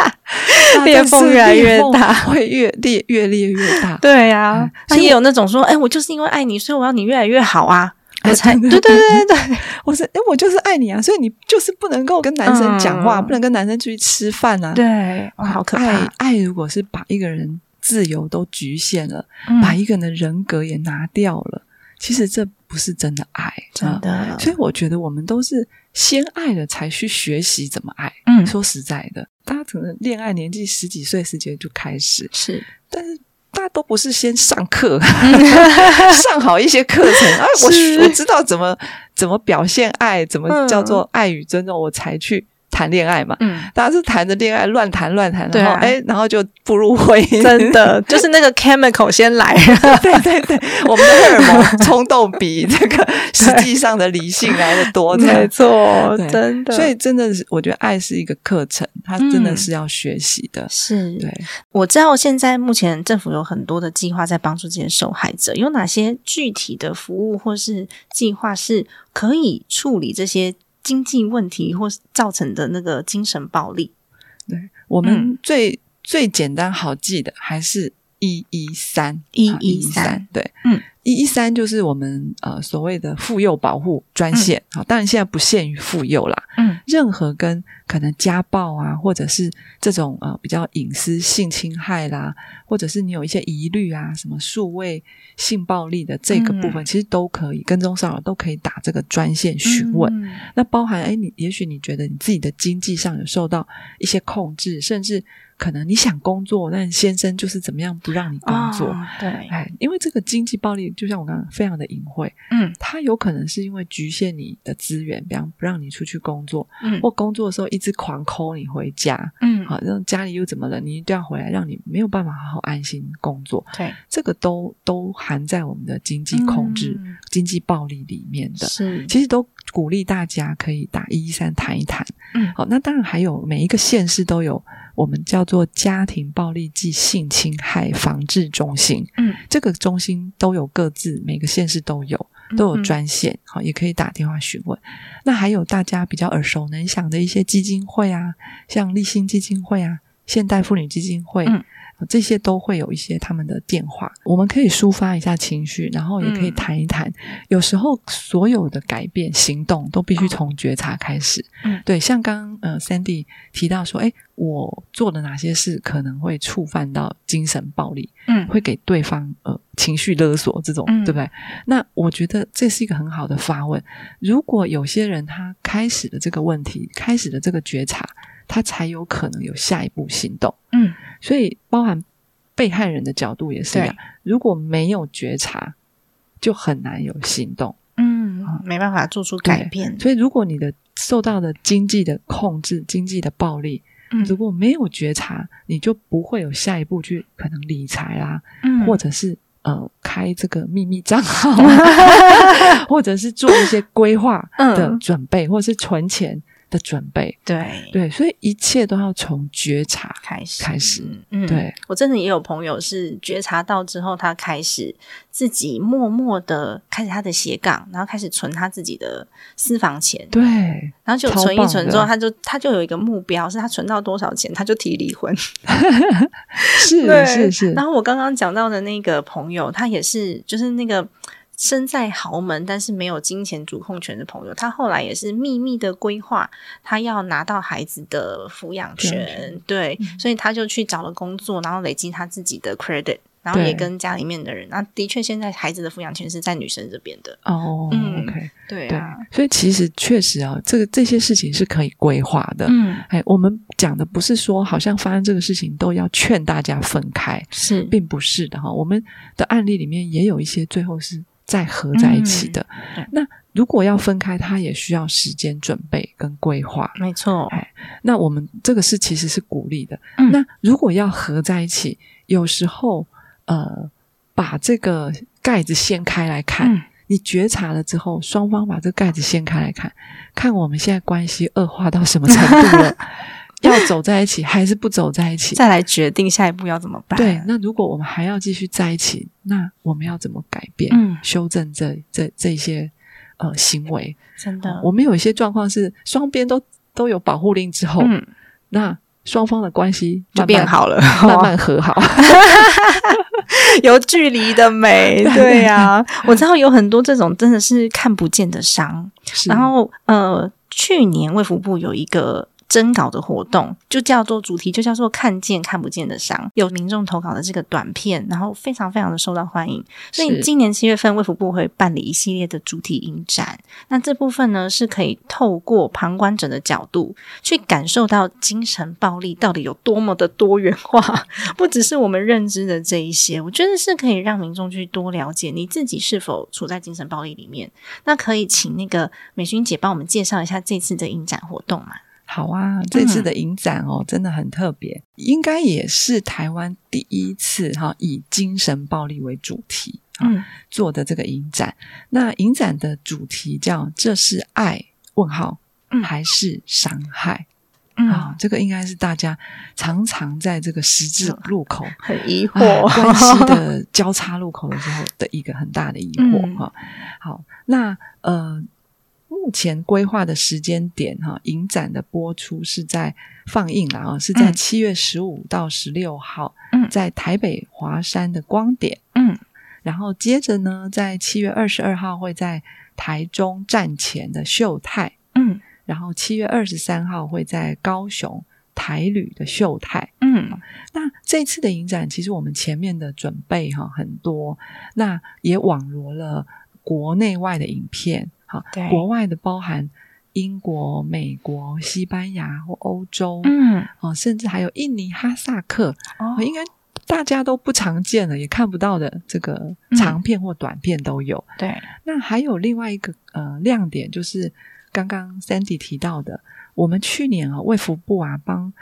裂缝越来越大会越裂越裂越大。对呀、也有那种说，哎，我就是因为爱你，所以我要你越来越好啊，哎 我才对对对对。对对，我是哎，我就是爱你啊，所以你就是不能够跟男生讲话，嗯。不能跟男生出去吃饭啊。对，哇，好可爱怕，爱如果是把一个人自由都局限了，嗯。把一个人的人格也拿掉了，其实这不是真的爱，真啊的，所以我觉得我们都是先爱了才去学习怎么爱。嗯。说实在的，大家可能恋爱年纪十几岁、十几岁就开始，是。但是大家都不是先上课，上好一些课程，啊，我我知道怎么怎么表现爱，怎么嗯叫做爱与尊重，我才去谈恋爱嘛。嗯。大家是谈着恋爱乱谈乱谈，然后哎，然后就步入婚姻，真的就是那个 chemical 先来，对对对，我们的荷尔蒙冲动比这个实际上的理性来的多，没错，真的。所以真的是，我觉得爱是一个课程，它真的嗯是要学习的。是对，我知道现在目前政府有很多的计划在帮助这些受害者，有哪些具体的服务或是计划是可以处理这些经济问题或造成的那个精神暴力？对，我嗯们最、最简单好记的还是一一三。一一三。对，嗯，一一三就是我们呃所谓的妇幼保护专线，好、当然现在不限于妇幼啦，嗯。任何跟可能家暴啊，或者是这种呃比较隐私性侵害啦，或者是你有一些疑虑啊，什么数位性暴力的这个部分，嗯。其实都可以跟踪骚扰都可以打这个专线询问。嗯。那包含哎，你也许你觉得你自己的经济上有受到一些控制，甚至可能你想工作，但先生就是怎么样不让你工作。哦对，哎，因为这个经济暴力，就像我刚刚非常的隐晦，嗯。它有可能是因为局限你的资源，比方不让你出去工作，嗯。或工作的时候一直狂抠你回家，嗯，好，让家里又怎么了，你一定要回来，让你没有办法好好安心工作，对，这个都都含在我们的经济控制、嗯。经济暴力里面的。是，其实都鼓励大家可以打一一三谈一谈。嗯。好，那当然还有每一个县市都有我们叫做家庭暴力暨性侵害防治中心，嗯这个中心都有各自每个县市都有都有嗯专线，好、也可以打电话询问。那还有大家比较耳熟能详的一些基金会啊，像立新基金会啊、现代妇女基金会。嗯这些都会有一些他们的电话，我们可以抒发一下情绪，然后也可以嗯谈一谈。有时候所有的改变行动都必须从觉察开始。嗯对，像刚刚呃 Sandy 提到说，哎，我做了哪些事可能会触犯到精神暴力，嗯会给对方呃情绪勒索这种，嗯对不对？那我觉得这是一个很好的发问。如果有些人他开始的这个问题，开始的这个觉察，他才有可能有下一步行动。嗯。所以包含被害人的角度也是一样，如果没有觉察，就很难有行动。嗯，没办法做出改变，所以如果你的受到的经济的控制、经济的暴力，嗯。如果没有觉察，你就不会有下一步去可能理财啦，嗯。或者是呃开这个秘密账号啊，或者是做一些规划的嗯。准备，或者是存钱的准备。对。对，所以一切都要从觉察开始。开始。嗯，对，我真的也有朋友是觉察到之后，他开始自己默默的开始他的斜杠，然后开始存他自己的私房钱，对，然后就存一存之后，他就他就有一个目标，是他存到多少钱，他就提离婚。是对。是是。然，后我刚刚讲到的那个朋友，他也是就是那个身在豪门但是没有金钱主控权的朋友，他后来也是秘密的规划，他要拿到孩子的抚养权，对，嗯所以他就去找了工作，然后累积他自己的 credit。然后也跟家里面的人，那的确现在孩子的抚养权是在女生这边的，哦、嗯 o k 对对啊，，所以其实确实啊，这个这些事情是可以规划的。嗯，哎，我们讲的不是说好像发生这个事情都要劝大家分开，是，并不是的哈。我们的案例里面也有一些最后是再合在一起的。嗯那如果要分开，它也需要时间准备跟规划。没错，哎那我们这个是其实是鼓励的。嗯那如果要合在一起，有时候呃，把这个盖子掀开来看，嗯你觉察了之后，双方把这个盖子掀开来看，看我们现在关系恶化到什么程度了。要走在一起还是不走在一起？再来决定下一步要怎么办？对，那如果我们还要继续在一起，那我们要怎么改变？嗯，修正这这这些呃行为。真的，我们有一些状况是双边都都有保护令之后，嗯，那双方的关系就变好了，慢慢 和好 有距离的美。对呀，我知道有很多这种真的是看不见的伤。然后呃，去年卫福部有一个。征稿的活动就叫做主题，就叫做“看见看不见的伤”。有民众投稿的这个短片，然后非常非常的受到欢迎。所以今年七月份，卫福部会办理一系列的主题影展。那这部分呢，是可以透过旁观者的角度去感受到精神暴力到底有多么的多元化，不只是我们认知的这一些。我觉得是可以让民众去多了解你自己是否处在精神暴力里面。那可以请那个美薰姐帮我们介绍一下这次的影展活动吗？好啊，这次的影展哦，真的很特别，应该也是台湾第一次哈以精神暴力为主题啊做的这个影展。那影展的主题叫“这是爱？问号还是伤害？”啊，这个应该是大家常常在这个十字路口 很疑惑关系的交叉路口的时候的一个很大的疑惑哈。好，那呃。目前规划的时间点，哈，影展的播出是在放映了啊，是在七月十五到十六号，嗯，在台北华山的光点，嗯，然后接着呢，在七月二十二号会在台中站前的秀泰，嗯，然后七月二十三号会在高雄台旅的秀泰，嗯，那这次的影展其实我们前面的准备哈很多，那也网罗了国内外的影片。好，国外的包含英国、美国、西班牙或欧洲，嗯，哦，甚至还有印尼、哈萨克，哦，应该大家都不常见的，也看不到的这个长片或短片都有。对，那还有另外一个呃亮点，就是刚刚 Sandy 提到的，我们去年啊，卫福部啊帮呃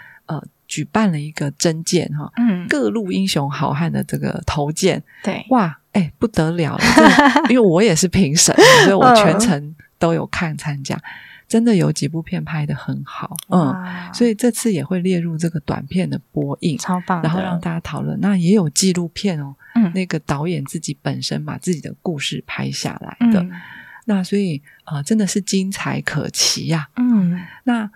举办了一个征件哈，嗯，各路英雄好汉的这个投件，对，哇。哎，不得了了！因为我也是评审，所以我全程都有看参加，真的有几部片拍的很好，嗯，所以这次也会列入这个短片的播映，超棒，然后让大家讨论。那也有纪录片哦，嗯，那个导演自己本身把自己的故事拍下来的，那所以啊，真的是精彩可期呀，嗯，那。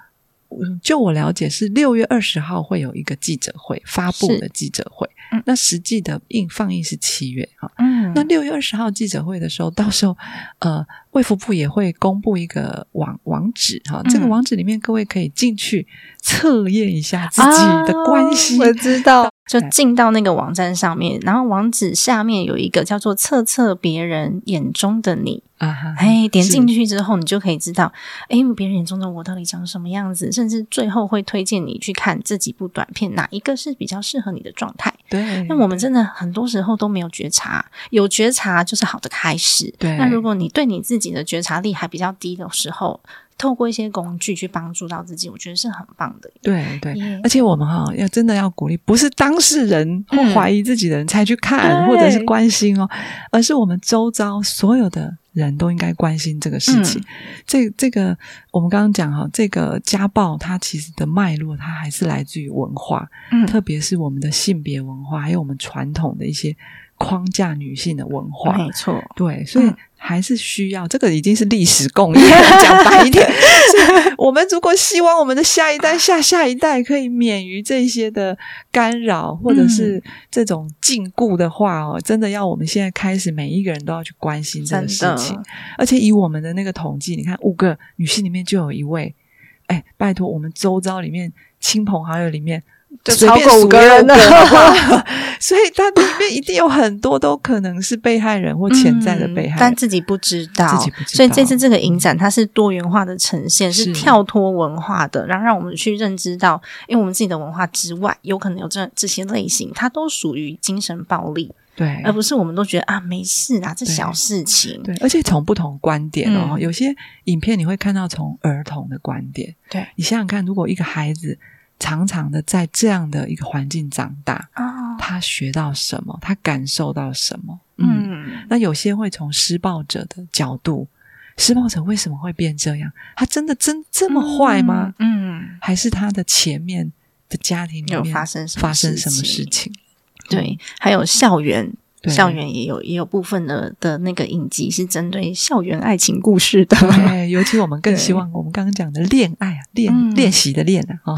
就我了解，是六月二十号会有一个记者会发布的记者会。那实际的映放映是七月哈。嗯，那六月二十号记者会的时候，到时候呃，卫福部也会公布一个网网址哈。这个网址里面，各位可以进去测验一下自己的关系。我知道，就进到那个网站上面，然后网址下面有一个叫做“测测别人眼中的你”。啊，哎，点进去之后，你就可以知道，哎，别人眼中的我到底长什么样子，甚至最后会推荐你去看这几部短片，哪一个是比较适合你的状态。对，那我们真的很多时候都没有觉察，有觉察就是好的开始。对，那如果你对你自己的觉察力还比较低的时候，透过一些工具去帮助到自己，我觉得是很棒的。对对，而且我们哈要真的要鼓励，不是当事人或怀疑自己的人才去看或者是关心哦，而是我们周遭所有的。人都应该关心这个事情。这这个，我们刚刚讲哈，这个家暴它其实的脉络，它还是来自于文化，嗯，特别是我们的性别文化，还有我们传统的一些框架女性的文化。没错，对，所以。还是需要这个已经是历史共业，讲白一点，我们如果希望我们的下一代、下下一代可以免于这些的干扰或者是这种禁锢的话哦，真的要我们现在开始，每一个人都要去关心这个事情。而且以我们的那个统计，你看五个女性里面就有一位，哎，拜托我们周遭里面亲朋好友里面。就超过五个人的话，所以它里面一定有很多都可能是被害人或潜在的被害人，但自己不知道。自己不知道。所以这次这个影展，它是多元化的呈现，是跳脱文化的，然后让我们去认知到，因为我们自己的文化之外，有可能有这这些类型，它都属于精神暴力，对，而不是我们都觉得啊没事啊，这小事情。对，而且从不同观点哦，有些影片你会看到从儿童的观点，对你想想看，如果一个孩子。长长的在这样的一个环境长大，他学到什么？他感受到什么？嗯，那有些会从施暴者的角度，施暴者为什么会变这样？他真的真这么坏吗？嗯，还是他的前面的家庭里面有发生发生什么事情？对，还有校园。对。校园也有也有部分的的那个影集是针对校园爱情故事的，对，尤其我们更希望我们刚刚讲的恋爱啊，练嗯。练习的练啊，哦，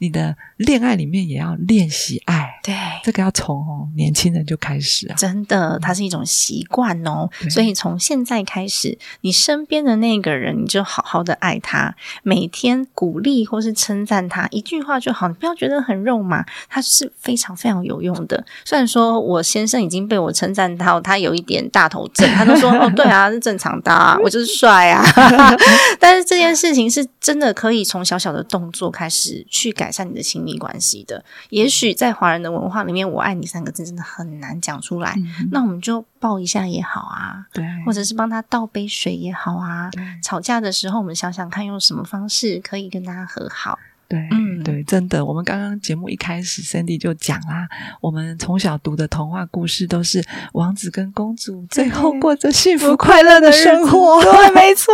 你的恋爱里面也要练习爱，对，这个要从哦年轻人就开始啊，真的，它是一种习惯哦。所以从现在开始，你身边的那个人，你就好好的爱他，每天鼓励或是称赞他一句话就好，你不要觉得很肉麻，它是非常非常有用的。虽然说我先生已经被我称赞到他有一点大头症，他都说 哦，对啊，是正常的、啊，我就是帅啊。但是这件事情是真的可以从小小的动作开始去改善你的亲密关系的。也许在华人的文化里面，“我爱你”三个字真的很难讲出来。嗯那我们就抱一下也好啊，对，或者是帮他倒杯水也好啊。吵架的时候，我们想想看，用什么方式可以跟大家和好。对，嗯对，真的，我们刚刚节目一开始 candy 就讲啦，我们从小读的童话故事都是王子跟公主最后过着幸福快乐的生活。对，没错。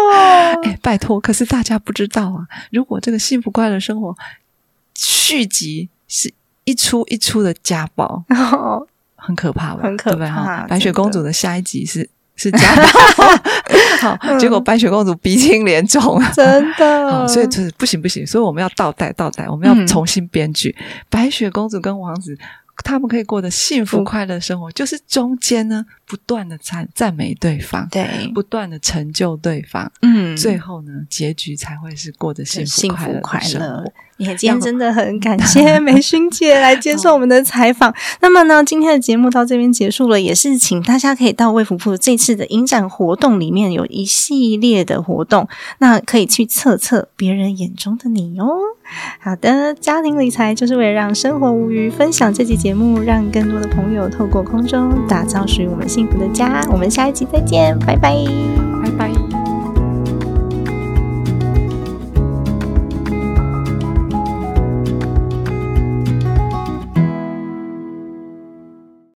哎，拜托，可是大家不知道啊，如果这个幸福快乐生活续集是一出一出的家暴，哦很可怕吧？很可怕白雪公主的下一集是是家暴，好，结果白雪公主鼻青脸肿。真的，所以就是不行不行，所以我们要倒带倒带，我们要嗯。重新编剧。白雪公主跟王子他们可以过得幸福快乐生活，就是中间呢不断的赞赞美对方，对，不断的成就对方，嗯，最后呢结局才会是过得幸福快乐快生乐活。。也今天真的很感谢美勋姐来接受我们的采访。那么呢，今天的节目到这边结束了，也是请大家可以到卫福部这次的影展活动里面有一系列的活动，那可以去测测别人眼中的你哦。好的，家庭理财就是为了让生活无虞。分享这期节目，让更多的朋友透过空中打造属于我们幸福的家。我们下一集再见，拜拜。拜拜。